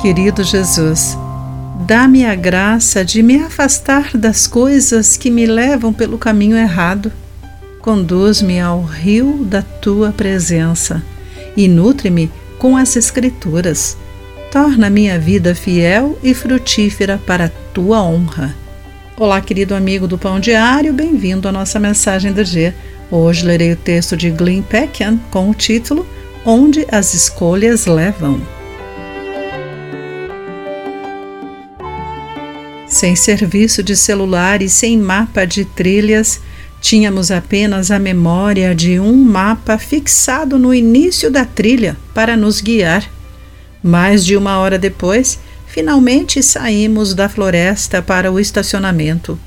Querido Jesus, dá-me a graça de me afastar das coisas que me levam pelo caminho errado. Conduz-me ao rio da tua presença e nutre-me com as Escrituras. Torna minha vida fiel e frutífera para a tua honra. Olá, querido amigo do Pão Diário, bem-vindo à nossa mensagem do dia. Hoje lerei o texto de Glenn Peckham com o título Onde as Escolhas Levam. Sem serviço de celular e sem mapa de trilhas, tínhamos apenas a memória de um mapa fixado no início da trilha para nos guiar. Mais de uma hora depois, finalmente saímos da floresta para o estacionamento.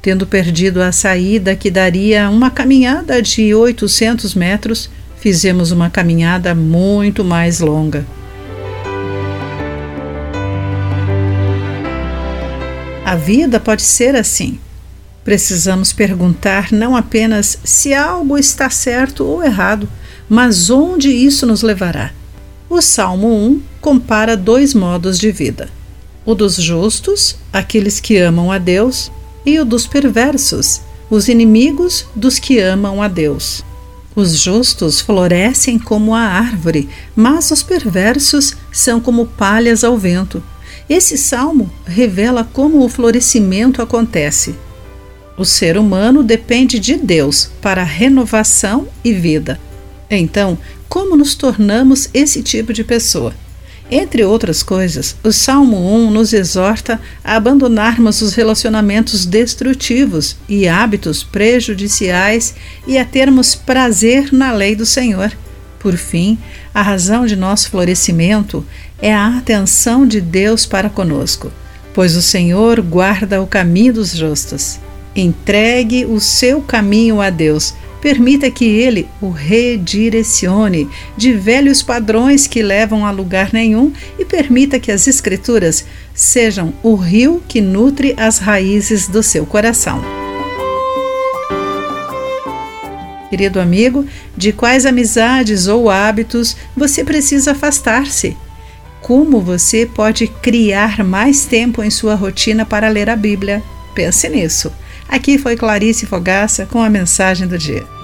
Tendo perdido a saída que daria uma caminhada de 800 metros, fizemos uma caminhada muito mais longa. A vida pode ser assim. Precisamos perguntar não apenas se algo está certo ou errado, mas onde isso nos levará. O Salmo 1 compara dois modos de vida: o dos justos, aqueles que amam a Deus, e o dos perversos, os inimigos dos que amam a Deus. Os justos florescem como a árvore, mas os perversos são como palhas ao vento. Esse salmo revela como o florescimento acontece. O ser humano depende de Deus para renovação e vida. Então, como nos tornamos esse tipo de pessoa? Entre outras coisas, o Salmo 1 nos exorta a abandonarmos os relacionamentos destrutivos e hábitos prejudiciais e a termos prazer na lei do Senhor. Por fim, a razão de nosso florescimento é a atenção de Deus para conosco, pois o Senhor guarda o caminho dos justos. Entregue o seu caminho a Deus. Permita que Ele o redirecione de velhos padrões que levam a lugar nenhum e permita que as Escrituras sejam o rio que nutre as raízes do seu coração. Querido amigo, de quais amizades ou hábitos você precisa afastar-se? Como você pode criar mais tempo em sua rotina para ler a Bíblia? Pense nisso. Aqui foi Clarice Fogaça com a mensagem do dia.